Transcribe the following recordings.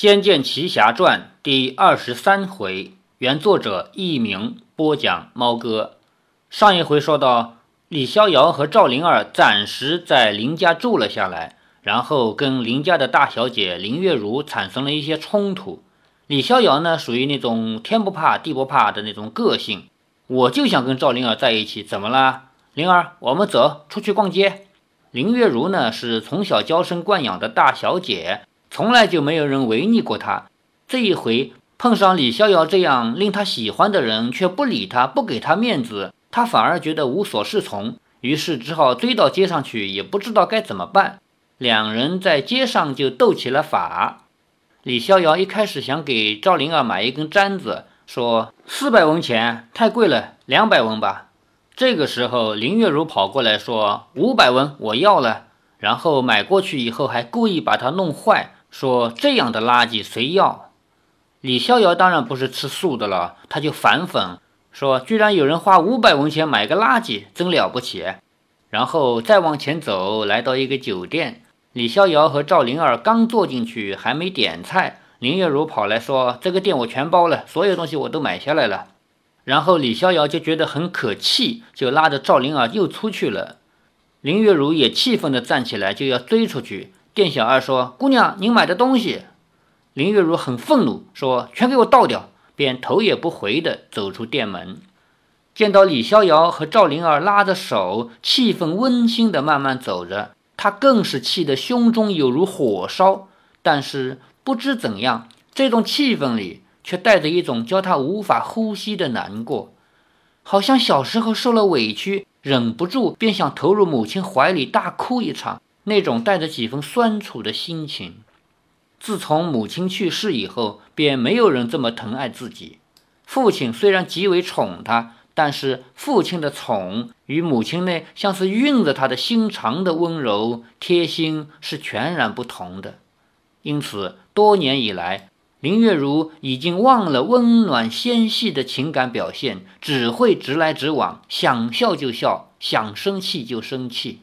仙剑奇侠传》第二十三回，原作者佚名，播讲猫哥。上一回说到，李逍遥和赵灵儿暂时在林家住了下来，然后跟林家的大小姐林月如产生了一些冲突。李逍遥呢，属于那种天不怕地不怕的那种个性，我就想跟赵灵儿在一起，怎么啦？灵儿，我们走出去逛街。林月如呢，是从小娇生惯养的大小姐。从来就没有人违逆过他，这一回碰上李逍遥这样令他喜欢的人，却不理他，不给他面子，他反而觉得无所适从，于是只好追到街上去，也不知道该怎么办。两人在街上就斗起了法。李逍遥一开始想给赵灵儿买一根簪子，说四百文钱太贵了，两百文吧。这个时候林月如跑过来说五百文我要了，然后买过去以后还故意把它弄坏。说这样的垃圾谁要？李逍遥当然不是吃素的了，他就反讽说：“居然有人花五百文钱买个垃圾，真了不起。”然后再往前走，来到一个酒店。李逍遥和赵灵儿刚坐进去，还没点菜，林月如跑来说：“这个店我全包了，所有东西我都买下来了。”然后李逍遥就觉得很可气，就拉着赵灵儿又出去了。林月如也气愤地站起来，就要追出去。店小二说：“姑娘，您买的东西。”林月如很愤怒，说：“全给我倒掉！”便头也不回地走出店门。见到李逍遥和赵灵儿拉着手，气氛温馨地慢慢走着，他更是气得胸中有如火烧。但是不知怎样，这种气氛里却带着一种叫他无法呼吸的难过，好像小时候受了委屈，忍不住便想投入母亲怀里大哭一场。那种带着几分酸楚的心情。自从母亲去世以后，便没有人这么疼爱自己。父亲虽然极为宠他，但是父亲的宠与母亲那像是运着他的心肠的温柔贴心是全然不同的。因此，多年以来，林月如已经忘了温暖纤细的情感表现，只会直来直往，想笑就笑，想生气就生气。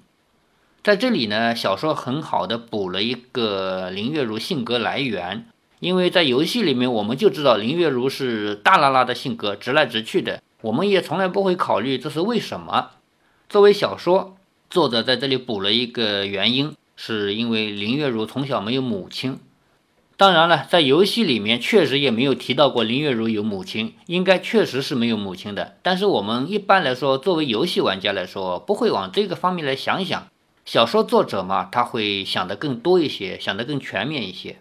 在这里呢，小说很好的补了一个林月如性格来源，因为在游戏里面我们就知道林月如是大拉拉的性格，直来直去的，我们也从来不会考虑这是为什么。作为小说作者在这里补了一个原因，是因为林月如从小没有母亲。当然了，在游戏里面确实也没有提到过林月如有母亲，应该确实是没有母亲的。但是我们一般来说，作为游戏玩家来说，不会往这个方面来想想。小说作者嘛，他会想得更多一些，想得更全面一些。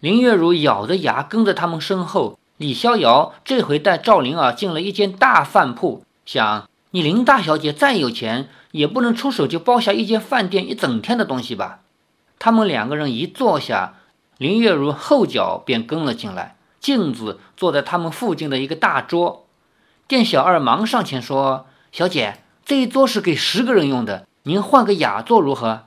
林月如咬着牙跟在他们身后。李逍遥这回带赵灵儿进了一间大饭铺，想你林大小姐再有钱，也不能出手就包下一间饭店一整天的东西吧？他们两个人一坐下，林月如后脚便跟了进来，镜子坐在他们附近的一个大桌。店小二忙上前说：“小姐，这一桌是给十个人用的。”您换个雅座如何？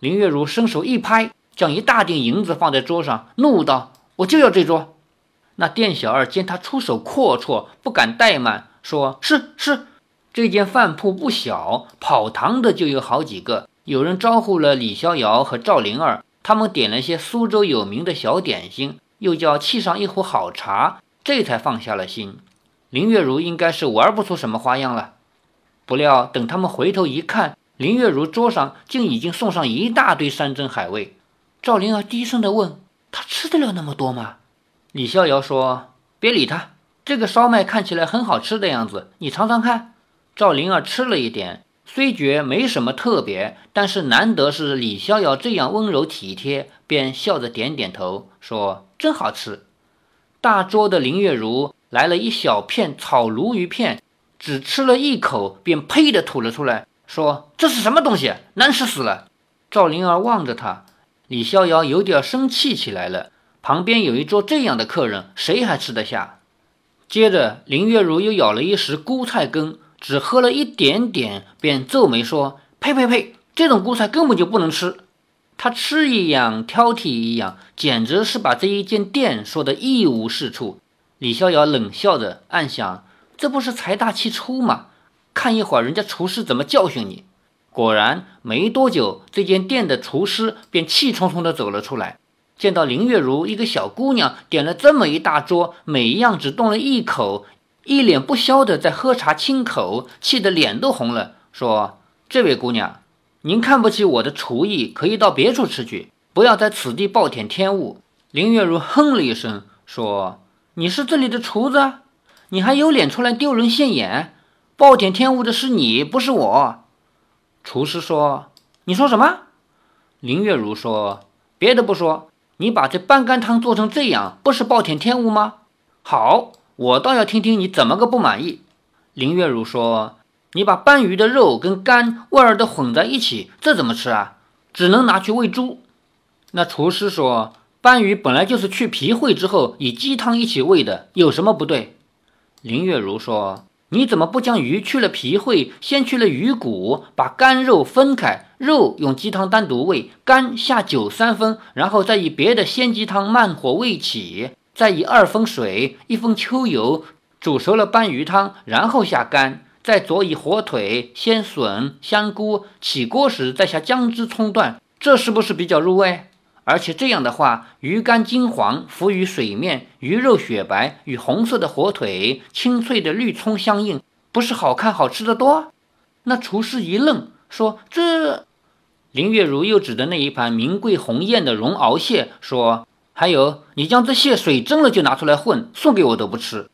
林月如伸手一拍，将一大锭银子放在桌上，怒道：“我就要这桌！”那店小二见他出手阔绰，不敢怠慢，说：“是是，这间饭铺不小，跑堂的就有好几个。有人招呼了李逍遥和赵灵儿，他们点了些苏州有名的小点心，又叫沏上一壶好茶，这才放下了心。林月如应该是玩不出什么花样了。不料等他们回头一看，林月如桌上竟已经送上一大堆山珍海味，赵灵儿低声地问：“他吃得了那么多吗？”李逍遥说：“别理他，这个烧麦看起来很好吃的样子，你尝尝看。”赵灵儿吃了一点，虽觉没什么特别，但是难得是李逍遥这样温柔体贴，便笑着点点头，说：“真好吃。”大桌的林月如来了一小片炒鲈鱼片，只吃了一口，便呸的吐了出来。说这是什么东西，难吃死了！赵灵儿望着他，李逍遥有点生气起来了。旁边有一桌这样的客人，谁还吃得下？接着林月如又舀了一时菇菜羹，只喝了一点点，便皱眉说：“呸呸呸，这种菇菜根本就不能吃。”他吃一样挑剔一样，简直是把这一间店说得一无是处。李逍遥冷笑着，暗想：这不是财大气粗吗？看一会儿，人家厨师怎么教训你？果然，没多久，这间店的厨师便气冲冲地走了出来。见到林月如一个小姑娘点了这么一大桌，每一样只动了一口，一脸不消的在喝茶亲口，气得脸都红了，说：“这位姑娘，您看不起我的厨艺，可以到别处吃去，不要在此地暴殄天物。”林月如哼了一声，说：“你是这里的厨子，你还有脸出来丢人现眼？暴殄天物的是你，不是我。”厨师说：“你说什么？”林月如说：“别的不说。”你把这半干汤做成这样，不是暴殄天物吗？好，我倒要听听你怎么个不满意。林月如说：“你把斑鱼的肉跟肝味儿都混在一起，这怎么吃啊？只能拿去喂猪。”那厨师说：“斑鱼本来就是去皮会之后以鸡汤一起喂的，有什么不对？”林月如说。你怎么不将鱼去了皮会，先去了鱼骨，把肝肉分开，肉用鸡汤单独喂，肝下酒三分，然后再以别的鲜鸡汤慢火煨起，再以二分水、一分秋油煮熟了拌鱼汤，然后下肝，再佐以火腿、鲜笋、香菇，起锅时再下姜汁、葱段，这是不是比较入味？而且这样的话，鱼肝金黄浮于水面，鱼肉雪白，与红色的火腿、清脆的绿葱相应，不是好看好吃的多？那厨师一愣，说：“这……”林月如又指着那一盘名贵红艳的绒螯蟹，说：“还有，你将这蟹水蒸了就拿出来混，送给我都不吃。”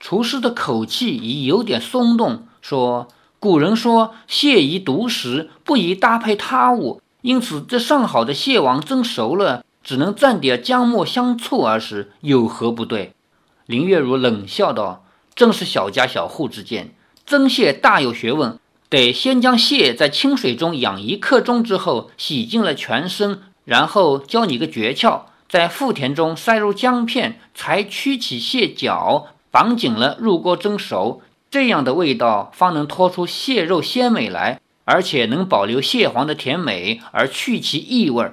厨师的口气已有点松动，说：“古人说，蟹宜独食，不宜搭配他物。”因此，这上好的蟹王蒸熟了，只能蘸点姜末香醋而食，有何不对？林月如冷笑道：“正是小家小户之见，蒸蟹大有学问，得先将蟹在清水中养一刻钟之后，洗净了全身，然后教你个诀窍，在腹田中塞入姜片，才曲起蟹脚，绑紧了入锅蒸熟，这样的味道方能拖出蟹肉鲜美来。”而且能保留蟹黄的甜美，而去其异味。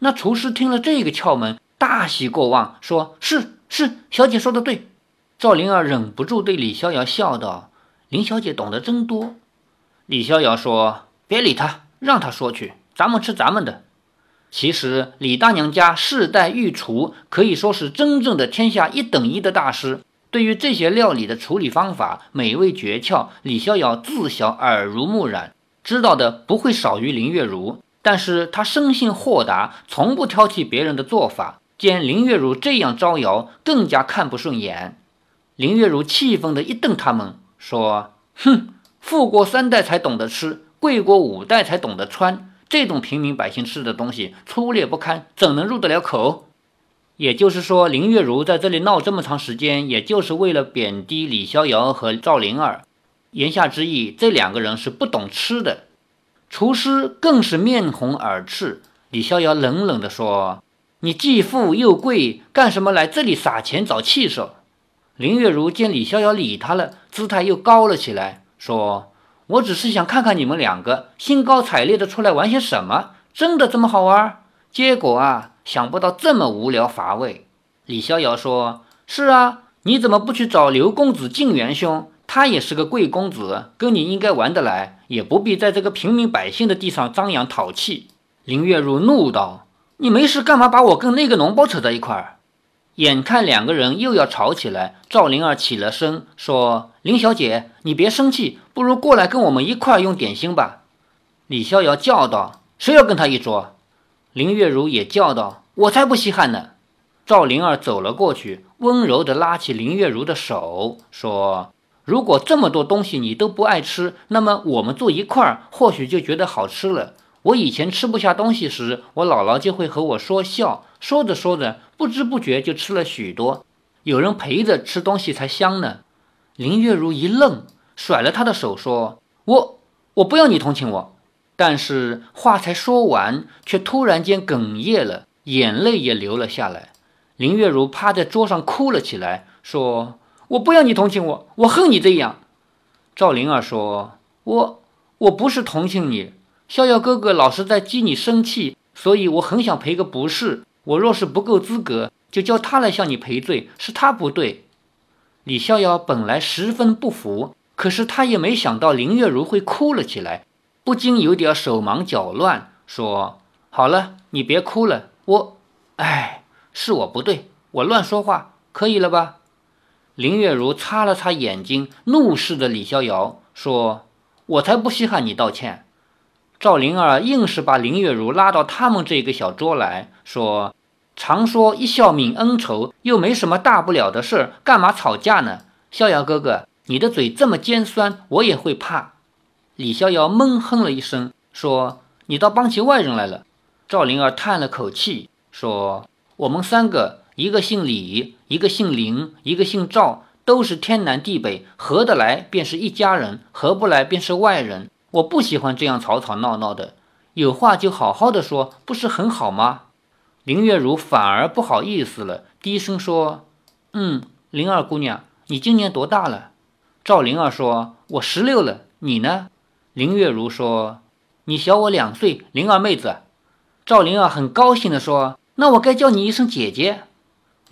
那厨师听了这个窍门，大喜过望，说是是，小姐说的对。赵灵儿忍不住对李逍遥笑道：“林小姐懂得真多。”李逍遥说：“别理他，让他说去，咱们吃咱们的。”其实李大娘家世代御厨，可以说是真正的天下一等一的大师。对于这些料理的处理方法、美味诀窍，李逍遥自小耳濡目染。知道的不会少于林月如，但是他生性豁达，从不挑剔别人的做法。见林月如这样招摇，更加看不顺眼。林月如气愤的一瞪他们，说：“哼，富国三代才懂得吃，贵国五代才懂得穿，这种平民百姓吃的东西粗劣不堪，怎能入得了口？”也就是说，林月如在这里闹这么长时间，也就是为了贬低李逍遥和赵灵儿。言下之意，这两个人是不懂吃的。厨师更是面红耳赤。李逍遥冷冷地说：“你既富又贵，干什么来这里撒钱找气受？”林月如见李逍遥理他了，姿态又高了起来，说：“我只是想看看你们两个兴高采烈的出来玩些什么，真的这么好玩？结果啊，想不到这么无聊乏味。”李逍遥说：“是啊，你怎么不去找刘公子晋元兄？”他也是个贵公子，跟你应该玩得来，也不必在这个平民百姓的地上张扬讨气。林月如怒道：“你没事干嘛把我跟那个脓包扯在一块儿？”眼看两个人又要吵起来，赵灵儿起了身说：“林小姐，你别生气，不如过来跟我们一块儿用点心吧。”李逍遥叫道：“谁要跟他一桌？”林月如也叫道：“我才不稀罕呢。”赵灵儿走了过去，温柔地拉起林月如的手说。如果这么多东西你都不爱吃，那么我们坐一块儿，或许就觉得好吃了。我以前吃不下东西时，我姥姥就会和我说笑，说着说着，不知不觉就吃了许多。有人陪着吃东西才香呢。林月如一愣，甩了他的手，说：“我我不要你同情我。”但是话才说完，却突然间哽咽了，眼泪也流了下来。林月如趴在桌上哭了起来，说。我不要你同情我，我恨你这样。赵灵儿说：“我我不是同情你，逍遥哥哥老是在激你生气，所以我很想赔个不是。我若是不够资格，就叫他来向你赔罪，是他不对。”李逍遥本来十分不服，可是他也没想到林月如会哭了起来，不禁有点手忙脚乱，说：“好了，你别哭了，我……哎，是我不对，我乱说话，可以了吧？”林月如擦了擦眼睛，怒视着李逍遥说：“我才不稀罕你道歉。”赵灵儿硬是把林月如拉到他们这个小桌来说：“常说一笑泯恩仇，又没什么大不了的事，干嘛吵架呢？”逍遥哥哥，你的嘴这么尖酸，我也会怕。李逍遥闷哼了一声，说：“你倒帮起外人来了。”赵灵儿叹了口气，说：“我们三个。”一个姓李，一个姓林，一个姓赵，都是天南地北，合得来便是一家人，合不来便是外人。我不喜欢这样吵吵闹闹的，有话就好好的说，不是很好吗？林月如反而不好意思了，低声说：“嗯，灵儿姑娘，你今年多大了？”赵灵儿说：“我十六了，你呢？”林月如说：“你小我两岁，灵儿妹子。”赵灵儿很高兴地说：“那我该叫你一声姐姐。”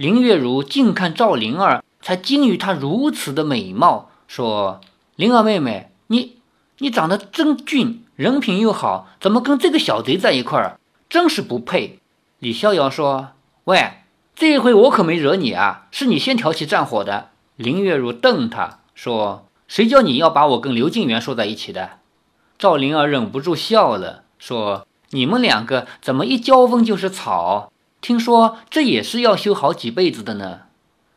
林月如近看赵灵儿，才惊于她如此的美貌，说：“灵儿妹妹，你你长得真俊，人品又好，怎么跟这个小贼在一块儿？真是不配。”李逍遥说：“喂，这一回我可没惹你啊，是你先挑起战火的。”林月如瞪他说：“谁叫你要把我跟刘静元说在一起的？”赵灵儿忍不住笑了，说：“你们两个怎么一交锋就是吵？”听说这也是要修好几辈子的呢。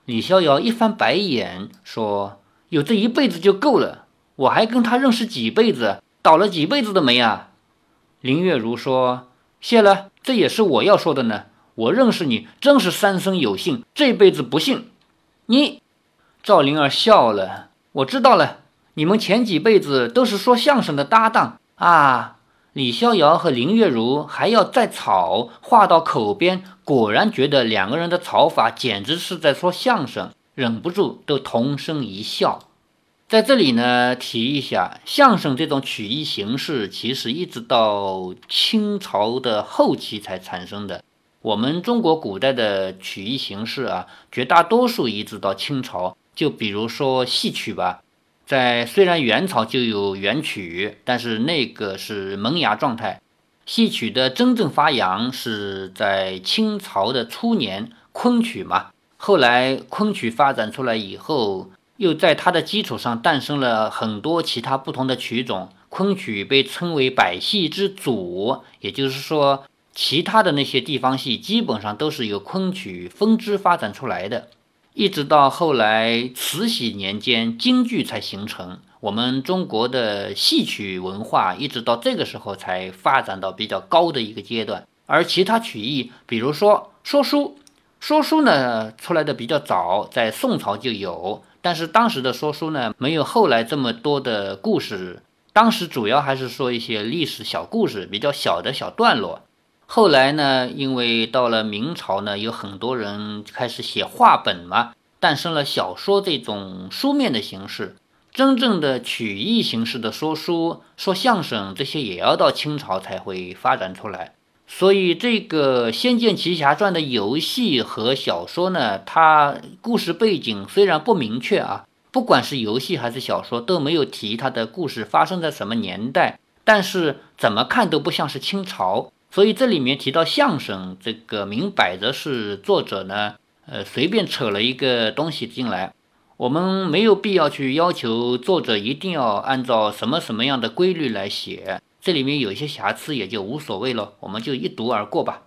李逍遥一翻白眼说：“有这一辈子就够了，我还跟他认识几辈子，倒了几辈子的霉啊。”林月如说：“谢了，这也是我要说的呢。我认识你真是三生有幸，这辈子不幸。”你，赵灵儿笑了。我知道了，你们前几辈子都是说相声的搭档啊。李逍遥和林月如还要再吵，话到口边，果然觉得两个人的吵法简直是在说相声，忍不住都同声一笑。在这里呢，提一下，相声这种曲艺形式，其实一直到清朝的后期才产生的。我们中国古代的曲艺形式啊，绝大多数一直到清朝，就比如说戏曲吧。在虽然元朝就有元曲，但是那个是萌芽状态。戏曲的真正发扬是在清朝的初年，昆曲嘛。后来昆曲发展出来以后，又在它的基础上诞生了很多其他不同的曲种。昆曲被称为百戏之祖，也就是说，其他的那些地方戏基本上都是由昆曲分支发展出来的。一直到后来慈禧年间，京剧才形成。我们中国的戏曲文化一直到这个时候才发展到比较高的一个阶段。而其他曲艺，比如说说书，说书呢出来的比较早，在宋朝就有，但是当时的说书呢没有后来这么多的故事。当时主要还是说一些历史小故事，比较小的小段落。后来呢，因为到了明朝呢，有很多人开始写话本嘛，诞生了小说这种书面的形式。真正的曲艺形式的说书、说相声这些，也要到清朝才会发展出来。所以，这个《仙剑奇侠传》的游戏和小说呢，它故事背景虽然不明确啊，不管是游戏还是小说，都没有提它的故事发生在什么年代，但是怎么看都不像是清朝。所以这里面提到相声，这个明摆着是作者呢，呃，随便扯了一个东西进来。我们没有必要去要求作者一定要按照什么什么样的规律来写，这里面有些瑕疵也就无所谓了，我们就一读而过吧。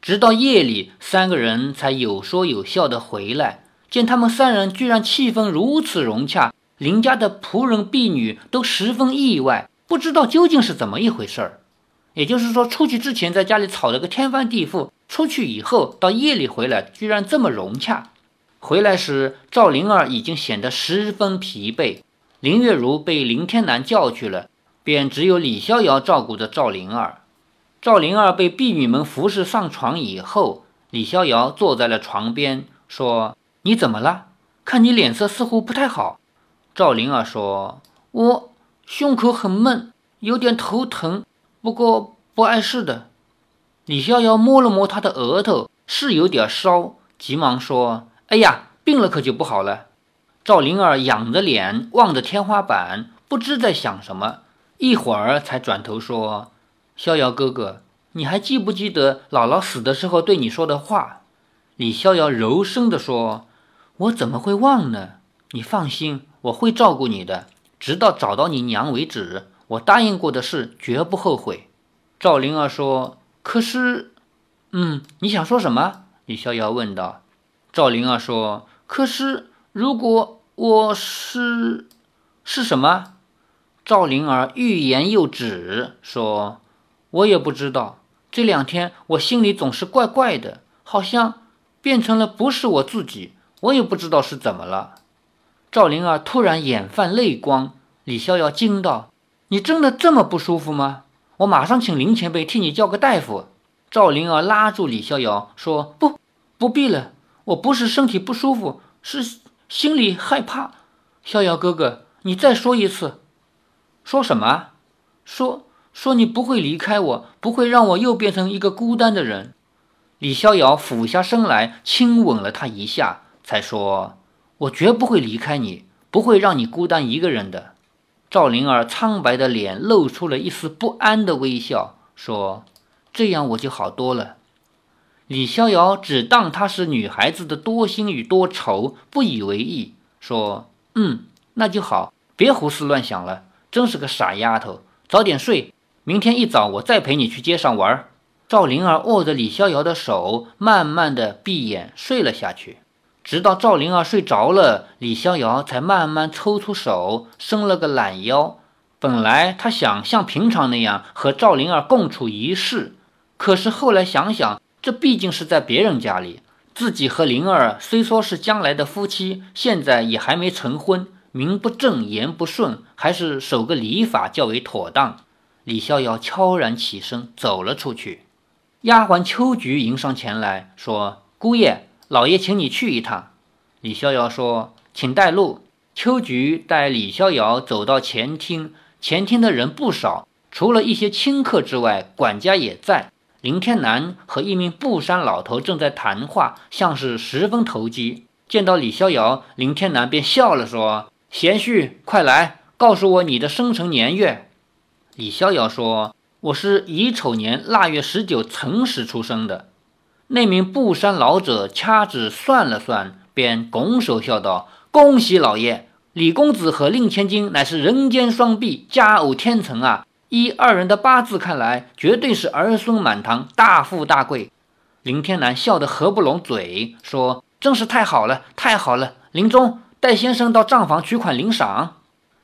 直到夜里，三个人才有说有笑的回来，见他们三人居然气氛如此融洽，林家的仆人婢女都十分意外，不知道究竟是怎么一回事儿。也就是说，出去之前在家里吵了个天翻地覆，出去以后到夜里回来，居然这么融洽。回来时，赵灵儿已经显得十分疲惫，林月如被林天南叫去了，便只有李逍遥照顾着赵灵儿。赵灵儿被婢女们服侍上床以后，李逍遥坐在了床边，说：“你怎么了？看你脸色似乎不太好。”赵灵儿说：“我胸口很闷，有点头疼。”不过不碍事的，李逍遥摸了摸他的额头，是有点烧，急忙说：“哎呀，病了可就不好了。”赵灵儿仰着脸望着天花板，不知在想什么，一会儿才转头说：“逍遥哥哥，你还记不记得姥姥死的时候对你说的话？李逍遥柔声地说：“我怎么会忘呢？你放心，我会照顾你的，直到找到你娘为止。我答应过的事，绝不后悔。”赵灵儿说：“可是，嗯，你想说什么？”李逍遥问道。赵灵儿说：“可是，如果我是是什么？”赵灵儿欲言又止，说：“我也不知道。这两天我心里总是怪怪的，好像……”变成了不是我自己，我也不知道是怎么了。赵灵儿突然眼泛泪光，李逍遥惊道：“你真的这么不舒服吗？我马上请林前辈替你叫个大夫。”赵灵儿拉住李逍遥说：“不，不必了，我不是身体不舒服，是心里害怕。逍遥哥哥，你再说一次，说什么？说说你不会离开我，不会让我又变成一个孤单的人。”李逍遥俯下身来亲吻了他一下，才说：“我绝不会离开你，不会让你孤单一个人的。”赵灵儿苍白的脸露出了一丝不安的微笑，说：“这样我就好多了。”李逍遥只当她是女孩子的多心与多愁，不以为意，说：“嗯，那就好，别胡思乱想了，真是个傻丫头，早点睡，明天一早我再陪你去街上玩。”赵灵儿握着李逍遥的手，慢慢的闭眼睡了下去。直到赵灵儿睡着了，李逍遥才慢慢抽出手，伸了个懒腰。本来他想像平常那样和赵灵儿共处一室，可是后来想想，这毕竟是在别人家里，自己和灵儿虽说是将来的夫妻，现在也还没成婚，名不正言不顺，还是守个礼法较为妥当。李逍遥悄然起身走了出去。丫鬟秋菊迎上前来说：“姑爷，老爷请你去一趟。”李逍遥说：“请带路。”秋菊带李逍遥走到前厅，前厅的人不少，除了一些亲客之外，管家也在。林天南和一名布衫老头正在谈话，像是十分投机。见到李逍遥，林天南便笑了，说：“贤婿，快来，告诉我你的生辰年月。”李逍遥说。我是乙丑年腊月十九辰时出生的。那名布衫老者掐指算了算，便拱手笑道：“恭喜老爷，李公子和令千金乃是人间双璧，佳偶天成啊！依二人的八字看来，绝对是儿孙满堂，大富大贵。”林天南笑得合不拢嘴，说：“真是太好了，太好了！林中带先生到账房取款领赏。”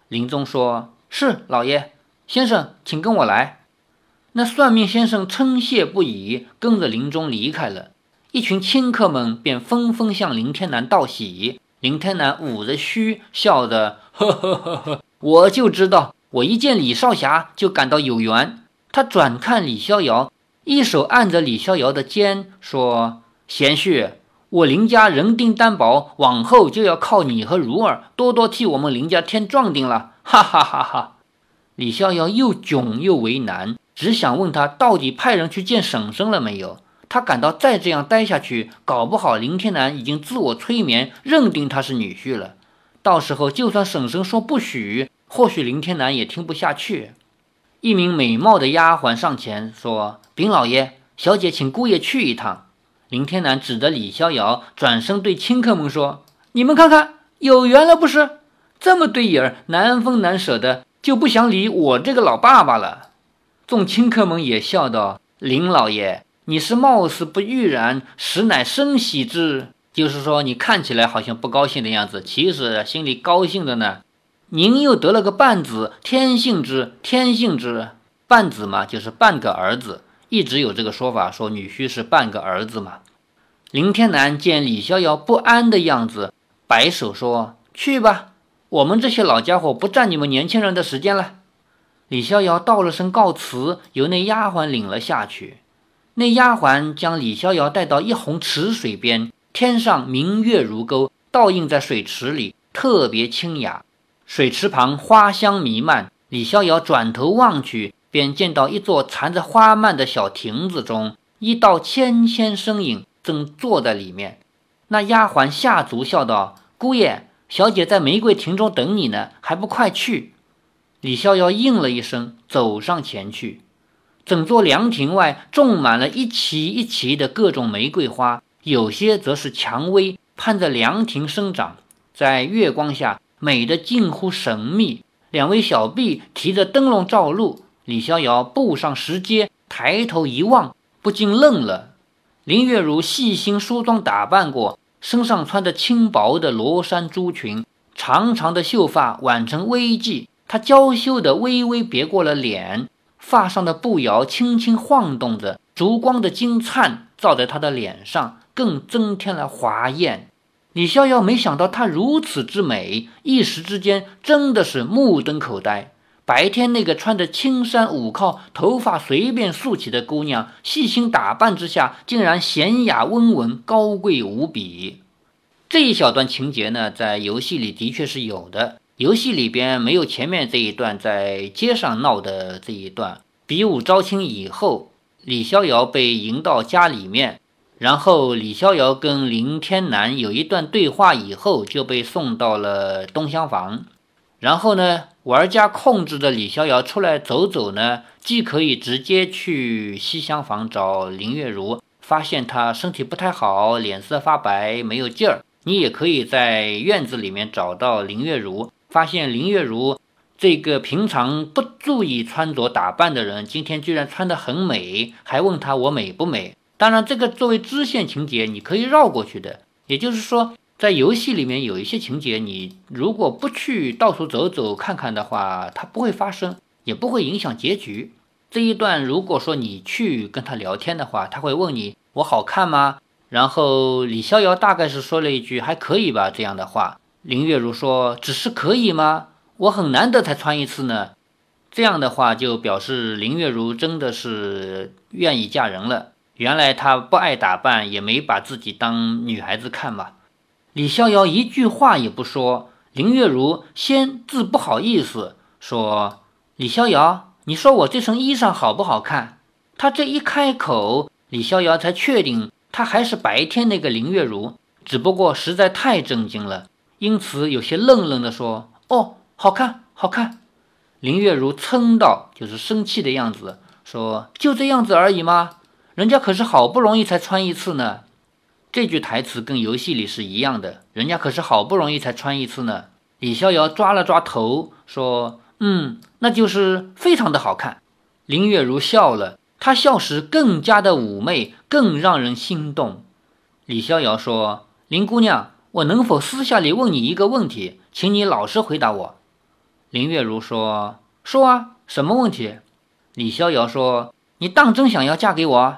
林中说：“是老爷，先生请跟我来。”那算命先生称谢不已，跟着林中离开了。一群亲客们便纷纷向林天南道喜。林天南捂着须，笑着：“呵呵呵呵，我就知道，我一见李少侠就感到有缘。”他转看李逍遥，一手按着李逍遥的肩，说：“贤婿，我林家人丁单薄，往后就要靠你和如儿多多替我们林家添壮丁了。”哈哈哈哈！李逍遥又窘又为难。只想问他到底派人去见婶婶了没有？他感到再这样待下去，搞不好林天南已经自我催眠，认定他是女婿了。到时候就算婶婶说不许，或许林天南也听不下去。一名美貌的丫鬟上前说：“禀老爷，小姐请姑爷去一趟。”林天南指着李逍遥，转身对亲客们说：“你们看看，有缘了不是？这么对眼，难分难舍的，就不想理我这个老爸爸了。”众亲客们也笑道：“林老爷，你是貌似不欲然，实乃生喜之。就是说，你看起来好像不高兴的样子，其实心里高兴的呢。您又得了个半子，天性之，天性之。半子嘛，就是半个儿子，一直有这个说法，说女婿是半个儿子嘛。”林天南见李逍遥不安的样子，摆手说：“去吧，我们这些老家伙不占你们年轻人的时间了。”李逍遥道了声告辞，由那丫鬟领了下去。那丫鬟将李逍遥带到一泓池水边，天上明月如钩，倒映在水池里，特别清雅。水池旁花香弥漫，李逍遥转头望去，便见到一座缠着花蔓的小亭子中，一道纤纤身影正坐在里面。那丫鬟下足笑道：“姑爷，小姐在玫瑰亭中等你呢，还不快去？”李逍遥应了一声，走上前去。整座凉亭外种满了一齐一齐的各种玫瑰花，有些则是蔷薇，攀着凉亭生长，在月光下美得近乎神秘。两位小婢提着灯笼照路，李逍遥步上石阶，抬头一望，不禁愣了。林月如细心梳妆打扮过，身上穿着轻薄的罗衫珠裙，长长的秀发挽成微髻，她娇羞的微微别过了脸，发上的步摇轻轻晃动着，烛光的金灿照在她的脸上。更增添了华艳。李逍遥没想到她如此之美，一时之间真的是目瞪口呆。白天那个穿着青衫舞靠、头发随便竖起的姑娘，细心打扮之下，竟然娴雅温文、高贵无比。这一小段情节呢，在游戏里的确是有的。游戏里边没有前面这一段在街上闹的这一段，比武招亲以后，李逍遥被迎到家里面。然后李逍遥跟林天南有一段对话以后，就被送到了东厢房。然后呢，玩家控制着李逍遥出来走走呢，既可以直接去西厢房找林月如，发现她身体不太好，脸色发白，没有劲儿。你也可以在院子里面找到林月如，发现林月如这个平常不注意穿着打扮的人，今天居然穿得很美，还问她我美不美。当然，这个作为支线情节，你可以绕过去的。也就是说，在游戏里面有一些情节，你如果不去到处走走看看的话，它不会发生，也不会影响结局。这一段，如果说你去跟他聊天的话，他会问你：“我好看吗？”然后李逍遥大概是说了一句：“还可以吧。”这样的话，林月如说：“只是可以吗？我很难得才穿一次呢。”这样的话就表示林月如真的是愿意嫁人了。原来她不爱打扮，也没把自己当女孩子看嘛。李逍遥一句话也不说，林月如先自不好意思说：“李逍遥，你说我这身衣裳好不好看？”他这一开口，李逍遥才确定他还是白天那个林月如，只不过实在太震惊了，因此有些愣愣的说：“哦，好看，好看。”林月如嗔道：“就是生气的样子，说就这样子而已吗？”人家可是好不容易才穿一次呢，这句台词跟游戏里是一样的。人家可是好不容易才穿一次呢。李逍遥抓了抓头，说：“嗯，那就是非常的好看。”林月如笑了，她笑时更加的妩媚，更让人心动。李逍遥说：“林姑娘，我能否私下里问你一个问题，请你老实回答我。”林月如说：“说啊，什么问题？”李逍遥说：“你当真想要嫁给我？”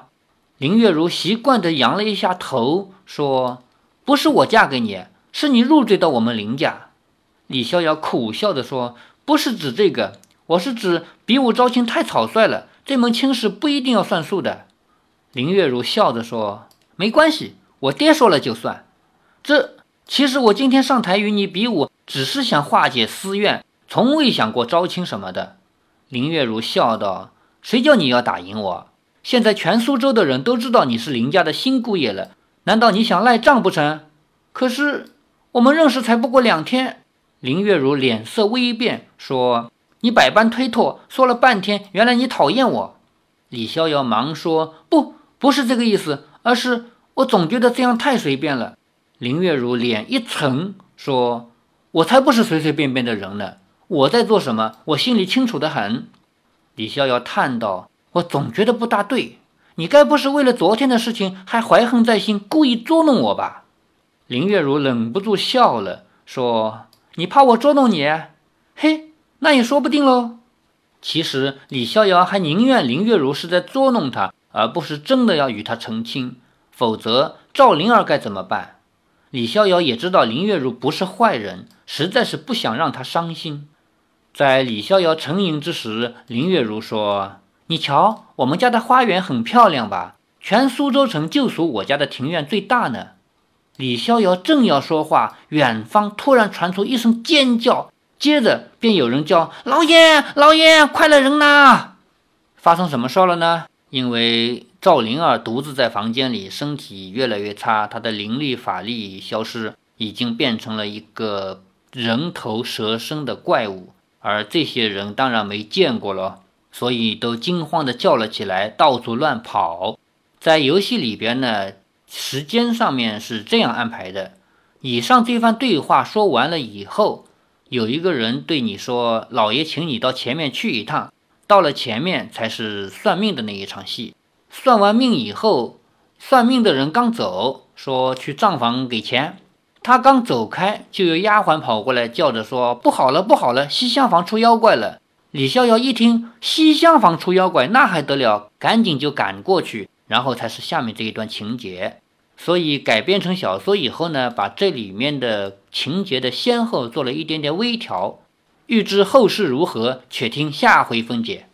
林月如习惯地扬了一下头，说：“不是我嫁给你，是你入赘到我们林家。”李逍遥苦笑地说：“不是指这个，我是指比武招亲太草率了，这门亲事不一定要算数的。”林月如笑着说：“没关系，我爹说了就算。这其实我今天上台与你比武，只是想化解私怨，从未想过招亲什么的。”林月如笑道：“谁叫你要打赢我？”现在全苏州的人都知道你是林家的新姑爷了，难道你想赖账不成？可是我们认识才不过两天。林月如脸色微变，说：“你百般推脱，说了半天，原来你讨厌我。”李逍遥忙说：“不，不是这个意思，而是我总觉得这样太随便了。”林月如脸一沉，说：“我才不是随随便便的人呢，我在做什么，我心里清楚的很。”李逍遥叹道。我总觉得不大对，你该不是为了昨天的事情还怀恨在心，故意捉弄我吧？林月如忍不住笑了，说：“你怕我捉弄你？嘿，那也说不定喽。”其实李逍遥还宁愿林月如是在捉弄他，而不是真的要与他成亲，否则赵灵儿该怎么办？李逍遥也知道林月如不是坏人，实在是不想让她伤心。在李逍遥沉吟之时，林月如说。你瞧，我们家的花园很漂亮吧？全苏州城就属我家的庭院最大呢。李逍遥正要说话，远方突然传出一声尖叫，接着便有人叫：“老爷，老爷，快来人呐！”发生什么事了呢？因为赵灵儿独自在房间里，身体越来越差，她的灵力法力消失，已经变成了一个人头蛇身的怪物。而这些人当然没见过了。所以都惊慌地叫了起来，到处乱跑。在游戏里边呢，时间上面是这样安排的：以上这番对话说完了以后，有一个人对你说：“老爷，请你到前面去一趟。”到了前面才是算命的那一场戏。算完命以后，算命的人刚走，说去账房给钱。他刚走开，就有丫鬟跑过来叫着说：“不好了，不好了，西厢房出妖怪了！”李逍遥一听西厢房出妖怪，那还得了，赶紧就赶过去，然后才是下面这一段情节。所以改编成小说以后呢，把这里面的情节的先后做了一点点微调。欲知后事如何，且听下回分解。